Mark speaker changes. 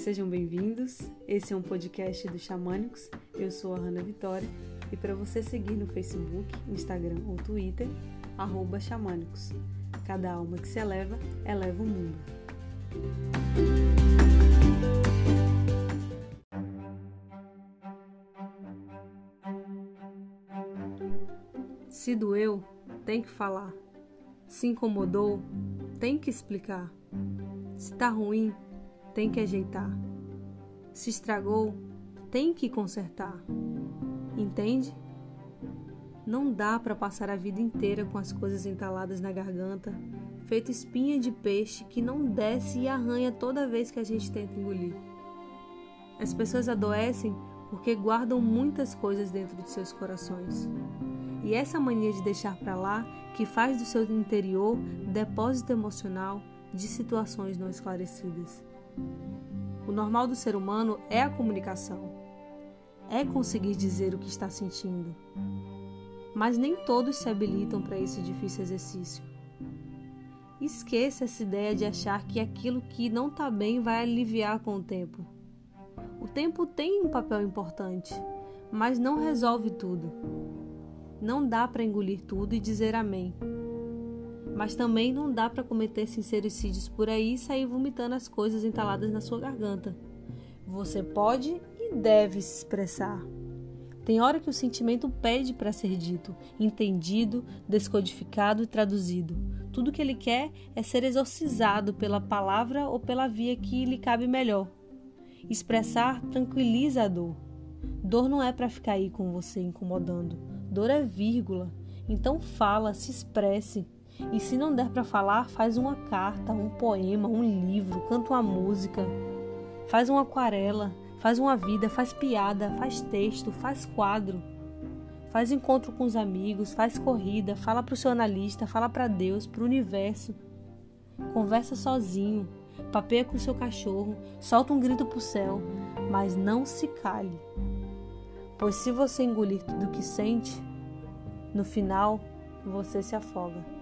Speaker 1: Sejam bem-vindos. Esse é um podcast do Xamânicos. Eu sou a Hanna Vitória e para você seguir no Facebook, Instagram ou Twitter, Xamânicos. Cada alma que se eleva, eleva o mundo. Se doeu, tem que falar. Se incomodou, tem que explicar. Se tá ruim, tem que ajeitar. Se estragou, tem que consertar. Entende? Não dá para passar a vida inteira com as coisas entaladas na garganta, feito espinha de peixe que não desce e arranha toda vez que a gente tenta engolir. As pessoas adoecem porque guardam muitas coisas dentro de seus corações. E essa mania de deixar para lá que faz do seu interior depósito emocional de situações não esclarecidas. O normal do ser humano é a comunicação, é conseguir dizer o que está sentindo. Mas nem todos se habilitam para esse difícil exercício. Esqueça essa ideia de achar que aquilo que não está bem vai aliviar com o tempo. O tempo tem um papel importante, mas não resolve tudo. Não dá para engolir tudo e dizer amém. Mas também não dá para cometer sincericídios por aí e sair vomitando as coisas entaladas na sua garganta. Você pode e deve se expressar. Tem hora que o sentimento pede para ser dito, entendido, descodificado e traduzido. Tudo que ele quer é ser exorcizado pela palavra ou pela via que lhe cabe melhor. Expressar tranquiliza a dor. Dor não é para ficar aí com você incomodando. Dor é vírgula. Então fala, se expresse. E se não der para falar, faz uma carta, um poema, um livro, canta uma música, faz uma aquarela, faz uma vida, faz piada, faz texto, faz quadro, faz encontro com os amigos, faz corrida, fala para o seu analista, fala para Deus, para o universo, conversa sozinho, papeia com seu cachorro, solta um grito para o céu, mas não se cale. Pois se você engolir tudo que sente, no final você se afoga.